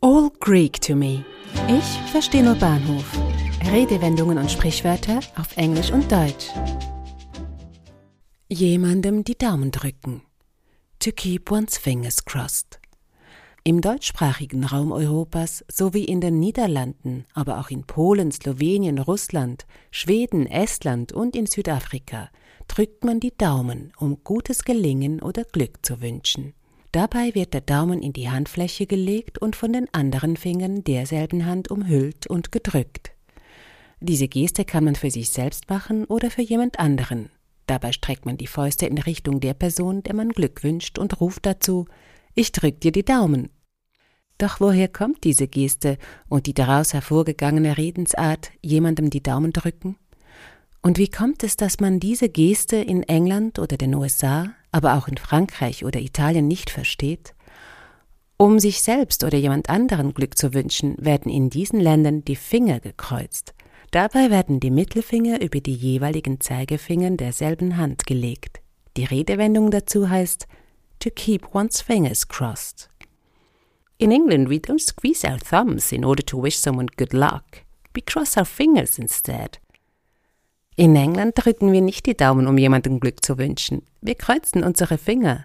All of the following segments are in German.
All Greek to me. Ich verstehe nur Bahnhof. Redewendungen und Sprichwörter auf Englisch und Deutsch. Jemandem die Daumen drücken. To keep one's fingers crossed. Im deutschsprachigen Raum Europas sowie in den Niederlanden, aber auch in Polen, Slowenien, Russland, Schweden, Estland und in Südafrika drückt man die Daumen, um gutes Gelingen oder Glück zu wünschen. Dabei wird der Daumen in die Handfläche gelegt und von den anderen Fingern derselben Hand umhüllt und gedrückt. Diese Geste kann man für sich selbst machen oder für jemand anderen. Dabei streckt man die Fäuste in Richtung der Person, der man Glück wünscht und ruft dazu Ich drück dir die Daumen. Doch woher kommt diese Geste und die daraus hervorgegangene Redensart jemandem die Daumen drücken? Und wie kommt es, dass man diese Geste in England oder den USA, aber auch in Frankreich oder Italien nicht versteht? Um sich selbst oder jemand anderen Glück zu wünschen, werden in diesen Ländern die Finger gekreuzt. Dabei werden die Mittelfinger über die jeweiligen Zeigefingern derselben Hand gelegt. Die Redewendung dazu heißt to keep one's fingers crossed. In England we don't squeeze our thumbs in order to wish someone good luck. We cross our fingers instead. In England drücken wir nicht die Daumen, um jemandem Glück zu wünschen. Wir kreuzen unsere Finger.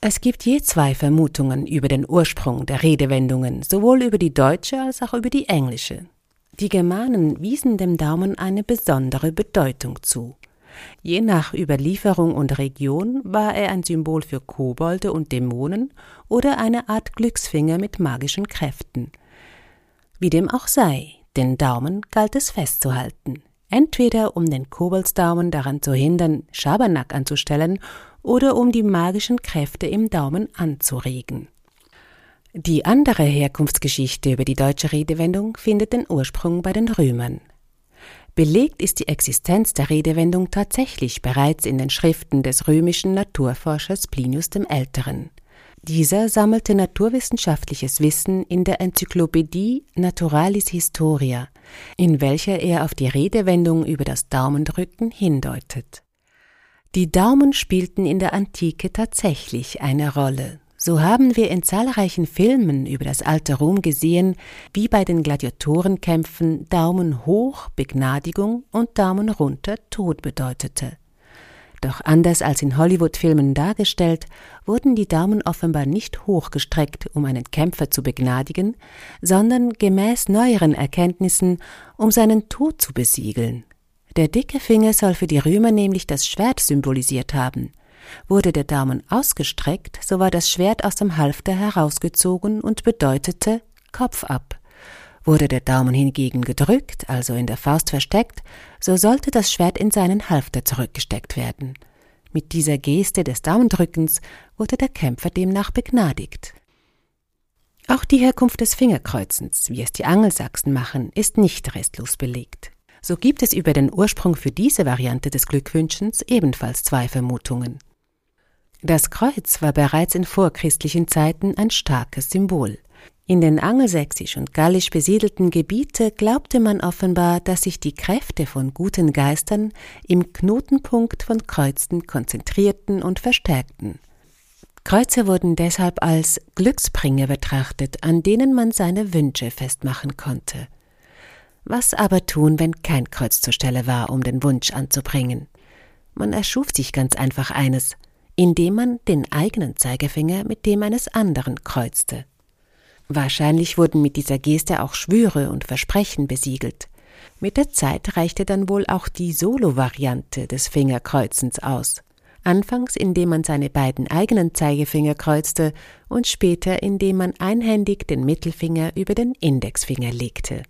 Es gibt je zwei Vermutungen über den Ursprung der Redewendungen, sowohl über die deutsche als auch über die englische. Die Germanen wiesen dem Daumen eine besondere Bedeutung zu. Je nach Überlieferung und Region war er ein Symbol für Kobolde und Dämonen oder eine Art Glücksfinger mit magischen Kräften. Wie dem auch sei, den Daumen galt es festzuhalten entweder um den Koboldsdaumen daran zu hindern, Schabernack anzustellen, oder um die magischen Kräfte im Daumen anzuregen. Die andere Herkunftsgeschichte über die deutsche Redewendung findet den Ursprung bei den Römern. Belegt ist die Existenz der Redewendung tatsächlich bereits in den Schriften des römischen Naturforschers Plinius dem Älteren. Dieser sammelte naturwissenschaftliches Wissen in der Enzyklopädie Naturalis Historia, in welcher er auf die Redewendung über das Daumendrücken hindeutet. Die Daumen spielten in der Antike tatsächlich eine Rolle. So haben wir in zahlreichen Filmen über das alte Rom gesehen, wie bei den Gladiatorenkämpfen Daumen hoch Begnadigung und Daumen runter Tod bedeutete. Doch anders als in Hollywood-Filmen dargestellt, wurden die Daumen offenbar nicht hochgestreckt, um einen Kämpfer zu begnadigen, sondern gemäß neueren Erkenntnissen, um seinen Tod zu besiegeln. Der dicke Finger soll für die Römer nämlich das Schwert symbolisiert haben. Wurde der Daumen ausgestreckt, so war das Schwert aus dem Halfter herausgezogen und bedeutete Kopf ab. Wurde der Daumen hingegen gedrückt, also in der Faust versteckt, so sollte das Schwert in seinen Halfter zurückgesteckt werden. Mit dieser Geste des Daumendrückens wurde der Kämpfer demnach begnadigt. Auch die Herkunft des Fingerkreuzens, wie es die Angelsachsen machen, ist nicht restlos belegt. So gibt es über den Ursprung für diese Variante des Glückwünschens ebenfalls zwei Vermutungen. Das Kreuz war bereits in vorchristlichen Zeiten ein starkes Symbol. In den angelsächsisch und gallisch besiedelten Gebiete glaubte man offenbar, dass sich die Kräfte von guten Geistern im Knotenpunkt von Kreuzen konzentrierten und verstärkten. Kreuze wurden deshalb als Glücksbringer betrachtet, an denen man seine Wünsche festmachen konnte. Was aber tun, wenn kein Kreuz zur Stelle war, um den Wunsch anzubringen? Man erschuf sich ganz einfach eines, indem man den eigenen Zeigefinger mit dem eines anderen kreuzte. Wahrscheinlich wurden mit dieser Geste auch Schwüre und Versprechen besiegelt. Mit der Zeit reichte dann wohl auch die Solo-Variante des Fingerkreuzens aus. Anfangs indem man seine beiden eigenen Zeigefinger kreuzte und später indem man einhändig den Mittelfinger über den Indexfinger legte.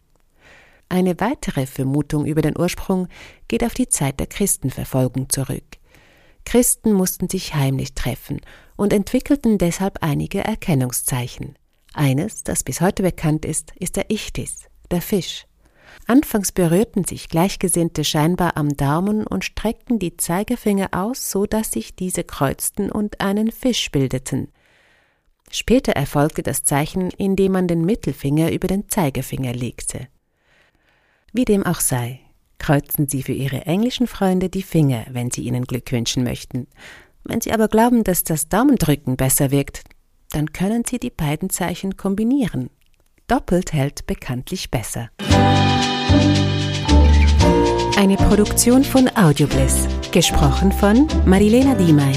Eine weitere Vermutung über den Ursprung geht auf die Zeit der Christenverfolgung zurück. Christen mussten sich heimlich treffen und entwickelten deshalb einige Erkennungszeichen. Eines, das bis heute bekannt ist, ist der Ichthys, der Fisch. Anfangs berührten sich Gleichgesinnte scheinbar am Daumen und streckten die Zeigefinger aus, so dass sich diese kreuzten und einen Fisch bildeten. Später erfolgte das Zeichen, indem man den Mittelfinger über den Zeigefinger legte. Wie dem auch sei, kreuzen Sie für Ihre englischen Freunde die Finger, wenn Sie ihnen Glück wünschen möchten. Wenn Sie aber glauben, dass das Daumendrücken besser wirkt, dann können Sie die beiden Zeichen kombinieren. Doppelt hält bekanntlich besser. Eine Produktion von Audiobliss. Gesprochen von Marilena Diemey.